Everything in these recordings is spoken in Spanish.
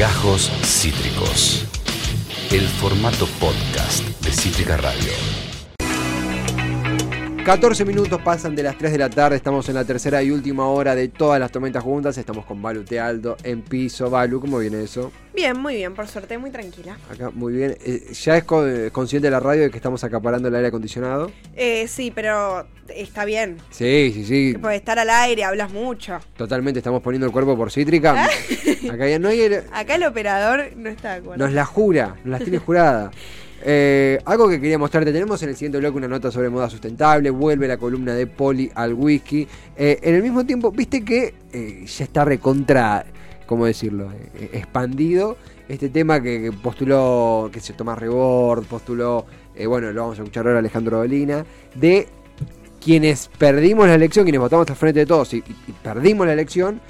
Gajos Cítricos. El formato podcast de Cítrica Radio. 14 minutos pasan de las 3 de la tarde, estamos en la tercera y última hora de todas las tormentas juntas, estamos con Balu Tealdo en piso. Balu, ¿cómo viene eso? Bien, muy bien, por suerte, muy tranquila. Acá, muy bien. Eh, ¿Ya es co- eh, consciente de la radio de que estamos acaparando el aire acondicionado? Eh, sí, pero está bien. Sí, sí, sí. Puedes estar al aire, hablas mucho. Totalmente, estamos poniendo el cuerpo por cítrica. Acá ya no hay aire- Acá el operador no está de acuerdo. Nos la jura, nos las tiene jurada. Eh, algo que quería mostrarte, tenemos en el siguiente bloque una nota sobre moda sustentable, vuelve la columna de Poli al whisky. Eh, en el mismo tiempo, viste que eh, ya está recontra, ¿cómo decirlo? Expandido este tema que, que postuló, que se Tomás Rebord, postuló, bueno, lo vamos a escuchar ahora Alejandro Dolina, de quienes perdimos la elección, quienes votamos al frente de todos y perdimos la elección,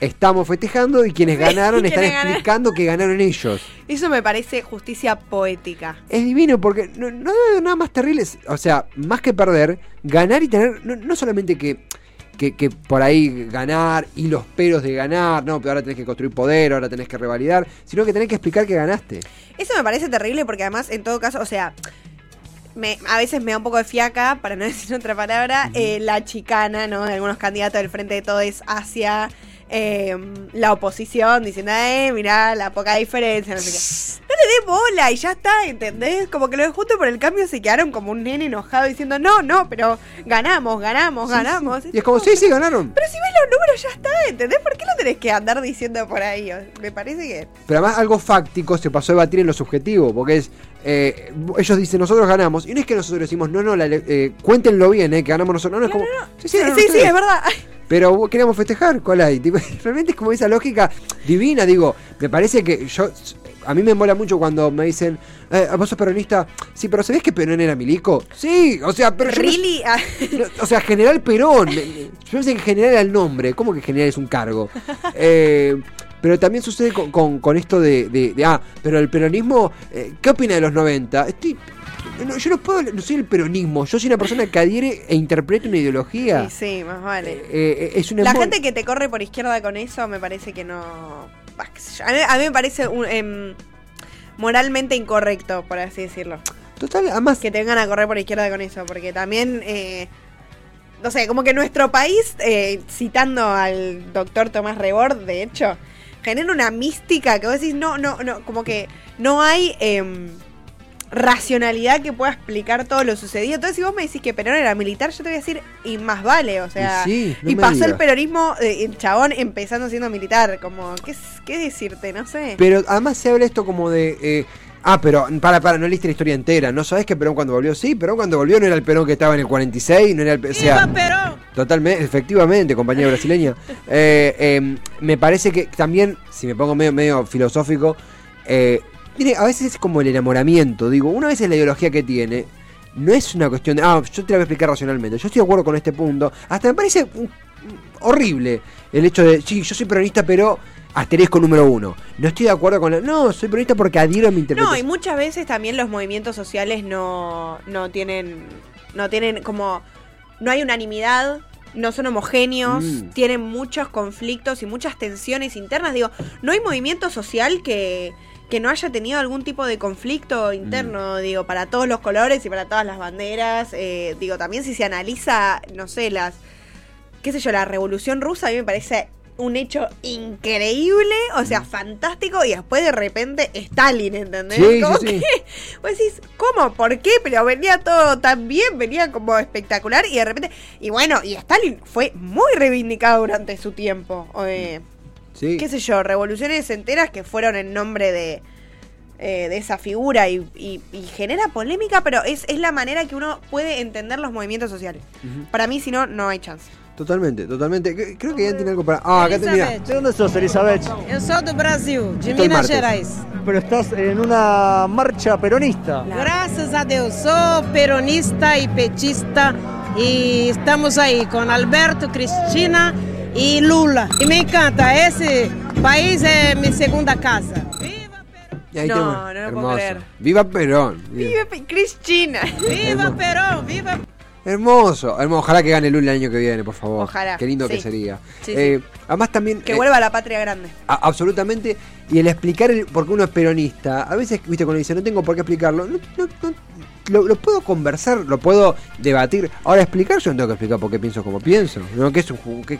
estamos festejando y quienes ganaron están explicando que ganaron ellos. Eso me parece justicia poética. Es divino porque no, no hay nada más terrible. O sea, más que perder, ganar y tener. No, no solamente que, que, que por ahí ganar y los peros de ganar, no, pero ahora tenés que construir poder, ahora tenés que revalidar, sino que tenés que explicar que ganaste. Eso me parece terrible porque además, en todo caso, o sea, me, a veces me da un poco de fiaca, para no decir otra palabra, eh, la chicana, ¿no? De algunos candidatos del Frente de Todo es hacia eh, la oposición, diciendo, eh, mirá la poca diferencia, no sé qué. No le dé bola y ya está, ¿entendés? Como que los de Juntos por el Cambio se quedaron como un nene enojado diciendo, no, no, pero ganamos, ganamos, ganamos. Y es como, sí, sí, ganaron. Pero si ves los números ya está, ¿entendés? ¿Por qué lo tenés que andar diciendo por ahí? Me parece que... Pero además algo fáctico se pasó a debatir en lo subjetivo, porque es, eh, ellos dicen, nosotros ganamos, y no es que nosotros decimos, no, no, la eh, cuéntenlo bien, eh, que ganamos nosotros, no, no, es como, sí, sí, Sí, es verdad. Pero queríamos festejar, ¿cuál hay? Realmente es como esa lógica divina, digo, me parece que yo, a mí me mola mucho cuando me dicen, eh, vos sos peronista, sí, pero ¿sabés que Perón era milico? Sí, o sea, pero yo no- Really? No, o sea, General Perón, yo pensé que General era el nombre, ¿cómo que General es un cargo? Eh, pero también sucede con, con- con esto de, de- de, ah, pero el peronismo, eh, ¿qué opina de los 90? Estoy, no, yo no puedo, no soy el peronismo, yo soy una persona que adhiere e interpreta una ideología. Sí, sí, más vale. Eh, eh, es una La gente que te corre por izquierda con eso me parece que no... A mí, a mí me parece un, em, moralmente incorrecto, por así decirlo. Total, además, Que te vengan a correr por izquierda con eso, porque también... eh, no sé, como que nuestro país, eh, citando al doctor Tomás Rebord, de hecho, genera una mística que vos decís, no, no, no, como que no hay em, racionalidad que pueda explicar todo lo sucedido. Entonces, si vos me decís que Perón era militar, yo te voy a decir, y más vale, o sea, Y sí, no y pasó el peronismo, eh, el chabón empezando siendo militar, como, ¿qué, qué decirte? No sé. pero además se habla esto como de... eh, Ah, pero para, para, no leíste la historia entera. ¿No sabés que Perón cuando volvió? Sí, Perón cuando volvió no era el Perón que estaba en el 46, no era el... O sea, Totalmente, efectivamente, compañera brasileña. Eh, eh, me parece que también, si me pongo medio, medio filosófico, eh, tiene, a veces es como el enamoramiento. Digo, una vez es la ideología que tiene, no es una cuestión de, ah, yo te la voy a explicar racionalmente. Yo estoy de acuerdo con este punto. Hasta me parece mm, mm, horrible el hecho de, sí, yo soy peronista, pero asterisco número uno. No estoy de acuerdo con la... No, soy peronista porque adhiero a mi No, interpretación. y muchas veces también los movimientos sociales no, no tienen, no tienen como, no hay unanimidad, no son homogéneos, Mm. tienen muchos conflictos y muchas tensiones internas. Digo, no hay movimiento social que, que no haya tenido algún tipo de conflicto interno, Mm. digo, para todos los colores y para todas las banderas. Eh, digo, también si se analiza, no sé, las, qué sé yo, la revolución rusa a mí me parece un hecho increíble, o Mm. sea, fantástico, y después de repente Stalin, ¿entendés? Sí, Como sí, sí. que vos decís, ¿cómo? ¿Por qué? Pero venía todo tan bien, venía como espectacular, y de repente, y bueno, y Stalin fue muy reivindicado durante su tiempo. eh, Sí. qué sé yo, revoluciones enteras que fueron en nombre de, eh, de esa figura y, y- y genera polémica, pero es, es la manera que uno puede entender los movimientos sociales. Para mí, si no, no hay chance. Totalmente, totalmente. Cre- Creo que ya tiene algo para... Ah, acá te mira. ¿De dónde sos, Elizabeth? Eu sou do Brasil, de Estoy Minas. Gerais. Pero estás en una marcha peronista. Graças a Deus, sou peronista e petista e estamos aí com Alberto, Cristina e Lula. E me encanta, esse país é minha segunda casa. Viva Perón! Y ahí No, tenemos- no lo puedo hermoso. creer. Viva Perón. Vive Cristina. Viva Perón! Viva Hermoso, hermoso. Ojalá que gane Lula el año que viene, por favor. Ojalá, Qué lindo que sí. sería. Sí, Eh, Además también... Que eh, vuelva a la patria grande. a- absolutamente. Y el explicar el, por qué uno es peronista, a veces, viste, cuando dice, no tengo por qué explicarlo, no, no- no- lo, lo puedo conversar, lo puedo debatir. Ahora, explicar, yo no tengo que explicar por qué pienso como pienso. ¿no? Que, es un, que,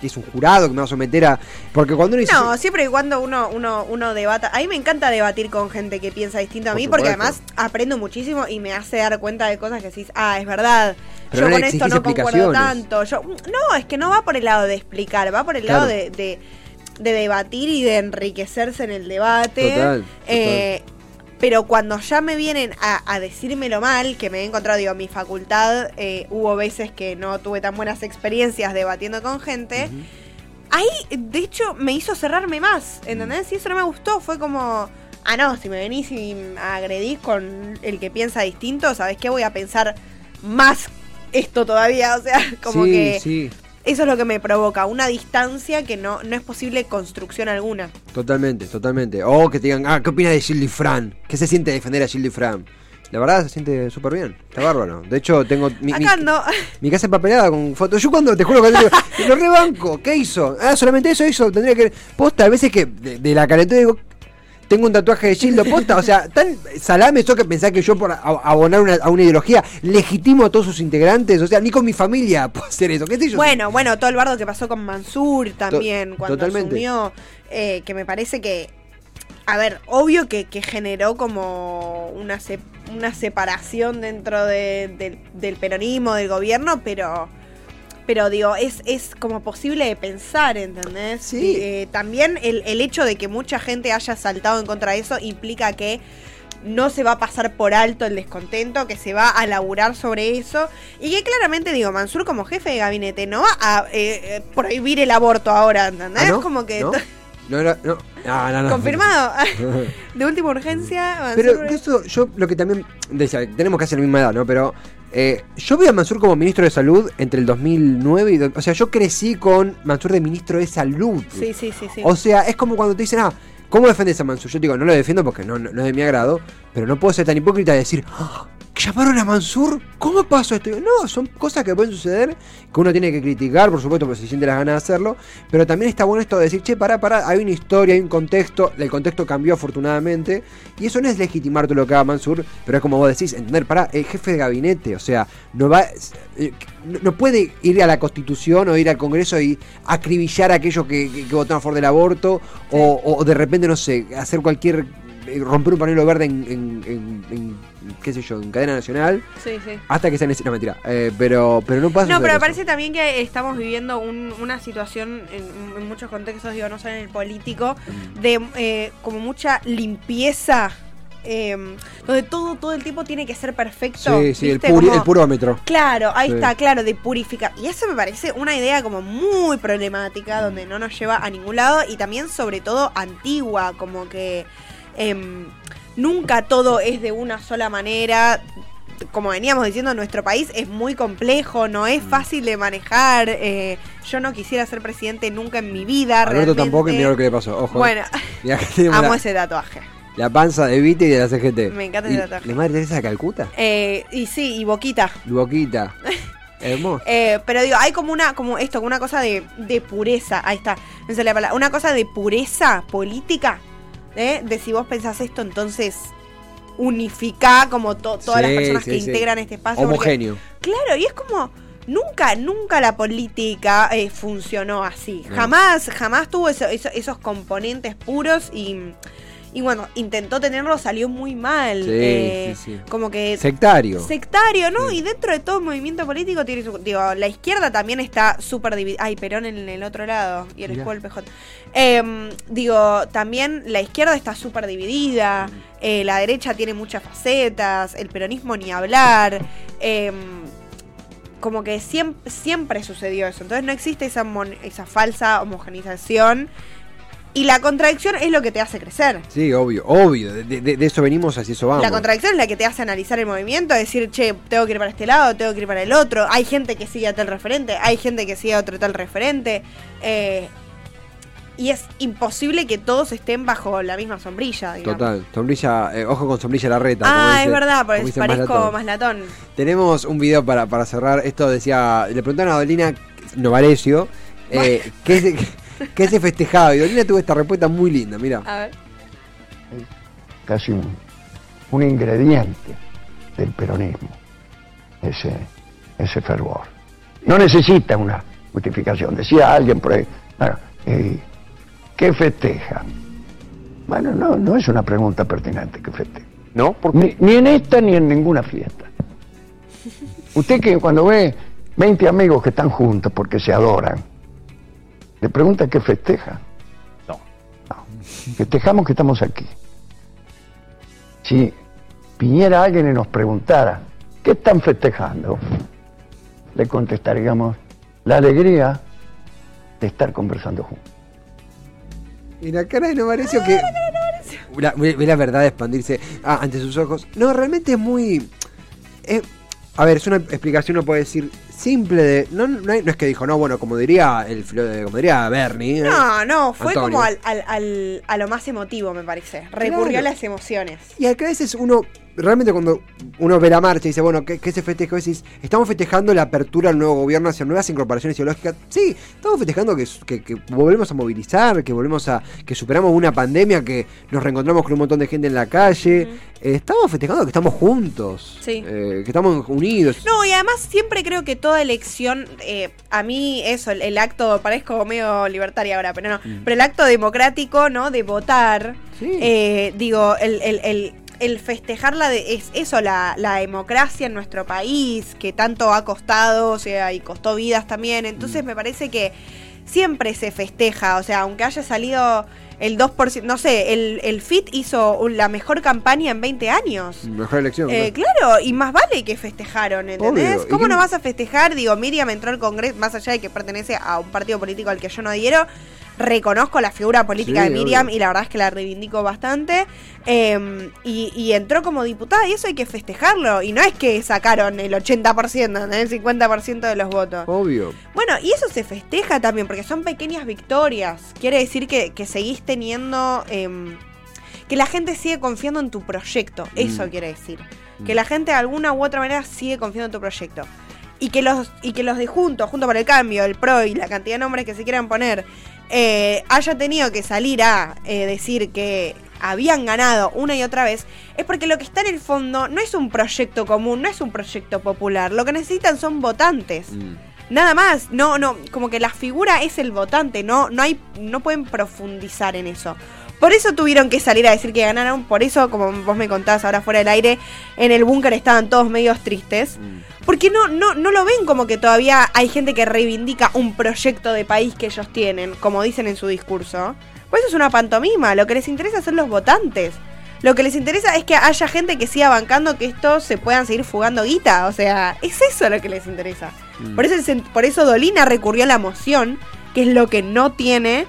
que es un jurado que me va a someter a... Porque cuando uno dice... No, siempre y cuando uno, uno, uno debata. A mí me encanta debatir con gente que piensa distinto a Por mí, porque además aprendo muchísimo y me hace dar cuenta de cosas que decís, ah, es verdad. Pero yo no con esto no concuerdo tanto. Yo, no, es que no va por el lado de explicar, va por el Claro. lado de, de, de debatir y de enriquecerse en el debate. Total, Eh, pero cuando ya me vienen a, a decírmelo mal, que me he encontrado, digo, en mi facultad, eh, hubo veces que no tuve tan buenas experiencias debatiendo con gente. Ahí, de hecho, me hizo cerrarme más, ¿entendés? Y eso no me gustó. Fue como, ah, no, si me venís y agredís con el que piensa distinto, ¿sabes qué? Voy a pensar más esto todavía. O sea, como sí, que sí, eso es lo que me provoca, una distancia que no, no es posible construcción alguna. totalmente, totalmente. O que te digan, ah, ¿qué opinas de Gildy Fran? ¿Qué se siente defender a Gildy Fran? La verdad se siente súper bien, está bárbaro. De hecho, tengo mi, mi- Acá no. mi casa empapelada con fotos. Yo cuando, te juro, cuando digo, lo rebanco, ¿qué hizo? Ah, solamente eso hizo, tendría que... Posta, a veces que de, de la calentura digo, tengo un tatuaje de Gildo, posta, o sea, tan salame eso que pensar que yo por abonar una- a una ideología legitimo a todos sus integrantes, o sea, ni con mi familia puedo hacer eso, ¿qué sé yo? Bueno, bueno, todo el bardo que pasó con Mansur también, To- cuando totalmente. asumió, eh, que me parece que, a ver, obvio que, que generó como una, se- una separación dentro de- del peronismo, del gobierno, pero... Pero digo, es, es como posible de pensar, ¿entendés? Sí. Eh, también el, el hecho de que mucha gente haya saltado en contra de eso implica que no se va a pasar por alto el descontento, que se va a laburar sobre eso. Y que claramente, digo, Mansur como jefe de gabinete no va a eh, eh, prohibir el aborto ahora, ¿entendés? ¿Ah, no? Como que... ¿No? No, no, no. No, no, no. Confirmado. de última urgencia, Mansur... Pero eso yo lo que también decía, tenemos casi la misma edad, ¿no? Pero eh, yo vi a Mansur como ministro de salud entre el 2009 y... O sea, yo crecí con Mansur de ministro de salud. Sí, sí, sí, sí. O sea, es como cuando te dicen, ah, ¿cómo defendes a Mansur? Yo digo, no lo defiendo porque no, no, no es de mi agrado, pero no puedo ser tan hipócrita de decir, "Ah, ¿llamaron a Mansur? ¿Cómo pasó esto? No, son cosas que pueden suceder, que uno tiene que criticar, por supuesto, porque se siente las ganas de hacerlo, pero también está bueno esto de decir, che, pará, pará, hay una historia, hay un contexto, el contexto cambió afortunadamente, y eso no es legitimar todo lo que haga Mansur, pero es como vos decís, entender, pará, el jefe de gabinete, o sea, no va... eh, no puede ir a la constitución o ir al congreso y acribillar a aquellos que, que- que votaron a favor del aborto o, o de repente no sé hacer cualquier romper un panelo verde en, en- en- en, qué sé yo en cadena nacional Sí, sí. hasta que sea necesario no mentira eh, pero pero no pasa No, pero me parece también que estamos viviendo un- una situación en, en muchos contextos, digo, no solo en el político, Mm. de eh, como mucha limpieza, eh, donde todo, todo el tiempo tiene que ser perfecto. sí sí el, ¿viste? puri- Como- el purómetro Claro, ahí Sí. está, claro, de purificar. Y eso me parece una idea como muy problemática, donde no nos lleva a ningún lado y también sobre todo antigua, como que em, nunca todo es de una sola manera. Como veníamos diciendo, nuestro país es muy complejo, no Mm. es fácil de manejar. eh, yo no quisiera ser presidente nunca en mi vida. Alberto realmente. tampoco y mira lo que le pasó ojo Bueno, amo la, ese tatuaje. la panza de Vite y de la CGT Me encanta ese tatuaje. de Madre Teresa de Calcuta Eh, y sí, y boquita. y Boquita hermoso Eh, pero digo, hay como una, como esto, como una cosa de, de pureza. Ahí está, me sale la palabra. Una cosa de pureza política. ¿Eh? De si vos pensás esto, entonces unificá como to- todas las personas sí, que sí. integran este espacio. porque- homogéneo claro, y es como. Nunca, nunca la política eh, funcionó así. No. Jamás, jamás tuvo eso- eso- esos componentes puros y, y bueno, intentó tenerlo, salió muy mal. Sí, eh, sí, sí. Como que sectario sectario, ¿no? Y dentro de todo movimiento político tiene su. Digo, la izquierda también está súper dividida. Ay, Perón en el otro lado y el escudo del PJ. Em, digo, también la izquierda está súper dividida. Eh, la derecha tiene muchas facetas. El peronismo ni hablar. em, como que siempre, siempre sucedió eso. Entonces no existe esa, mon- esa falsa homogenización. Y la contradicción es lo que te hace crecer. sí obvio obvio de, de- de eso venimos así eso vamos La contradicción es la que te hace analizar el movimiento, decir, che, tengo que ir para este lado, tengo que ir para el otro. Hay gente que sigue a tal referente, hay gente que sigue a otro tal referente. Eh, y es imposible que todos estén bajo la misma sombrilla. Digamos. Total, sombrilla, eh, ojo con sombrilla la reta. Ah, dice- es verdad, porque parezco más latón. Tenemos un video para, para cerrar. Esto decía, le preguntaron a Dolina Novarecio eh, ¿qué, qué se festejaba. Y Dolina tuvo esta respuesta muy linda, mira. A ver. casi un, un ingrediente del peronismo, ese, ese fervor. No necesita una justificación. Decía alguien por ahí, bueno, eh, ¿qué festeja? Bueno, no, no es una pregunta pertinente que festeja. ¿No? Ni, ni en esta ni en ninguna fiesta. Usted que cuando ve 20 amigos que están juntos porque se adoran, le pregunta qué festeja. No. No. Festejamos que estamos aquí. Si viniera alguien y nos preguntara, ¿qué están festejando? Le contestaríamos, la alegría de estar conversando juntos. Y la cara de Novarecio que. La- ve ve la verdad expandirse ah, ante sus ojos. No, realmente es muy. es- a ver, es una explicación, uno puede decir, simple de. No, no, hay- no es que dijo, no, bueno, como diría el filo- como diría Bernie. ¿eh? No, no, fue Antonio. como al, al- al- a lo más emotivo, me parece. Recurrió Claro. a las emociones. Y a veces uno, realmente cuando uno ve la marcha y dice, bueno, ¿qué, qué se festeja? Decís, estamos festejando la apertura al nuevo gobierno hacia nuevas incorporaciones ideológicas. Sí, estamos festejando que, que- que volvemos a movilizar, que volvemos a, que superamos una pandemia, que nos reencontramos con un montón de gente en la calle. Eh, estamos festejando que estamos juntos, Sí. eh, que estamos unidos. No, y además siempre creo que toda elección, eh, a mí eso, el, el acto, parezco medio libertaria ahora, pero no, pero el acto democrático, ¿no? De votar, Sí. digo, el, el, el, el festejarla de, es eso, la, la democracia en nuestro país, que tanto ha costado, o sea, y costó vidas también, entonces me parece que siempre se festeja, o sea, aunque haya salido el 2%, no sé, el, el FIT hizo la mejor campaña en 20 años. Mejor elección. Eh, claro, y más vale que festejaron, ¿entendés? Obvio. ¿Y ¿Cómo no vas a festejar? Digo, Miriam entró al Congreso, más allá de que pertenece a un partido político al que yo no adhiero, reconozco la figura política Sí, de Miriam obvio. y la verdad es que la reivindico bastante. eh, y, y entró como diputada y eso hay que festejarlo. Y no es que sacaron el 80%, ¿no? el 50% de los votos. Obvio. Bueno, y eso se festeja también, porque son pequeñas victorias. Quiere decir que, que seguís teniendo. em, que la gente sigue confiando en tu proyecto. Eso Mm. quiere decir. Que la gente de alguna u otra manera sigue confiando en tu proyecto. Y que los, y que los de Juntos, Junto por el Cambio, el PRO y la cantidad de nombres que se quieran poner, eh, haya tenido que salir a eh, decir que habían ganado una y otra vez, es porque lo que está en el fondo no es un proyecto común, no es un proyecto popular. Lo que necesitan son votantes. Mm. Nada más, no, no, como que la figura es el votante, no, no hay, no pueden profundizar en eso. Por eso tuvieron que salir a decir que ganaron, por eso, como vos me contás ahora fuera del aire, en el búnker estaban todos medios tristes. Porque no, no, no lo ven como que todavía hay gente que reivindica un proyecto de país que ellos tienen, como dicen en su discurso. Pues eso es una pantomima, lo que les interesa son los votantes. Lo que les interesa es que haya gente que siga bancando que estos se puedan seguir fugando guita. O sea, es eso lo que les interesa. Por, eso, por eso Dolina recurrió a la moción, que es lo que no tiene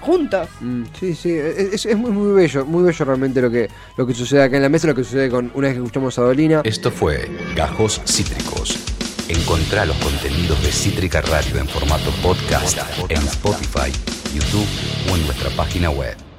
juntos. Mm, sí, sí, es, es muy, muy bello, muy bello realmente lo que, lo que sucede acá en la mesa, lo que sucede con una vez que escuchamos a Dolina. Esto fue Gajos Cítricos. Encontrá los contenidos de Cítrica Radio en formato podcast en Spotify, YouTube o en nuestra página web.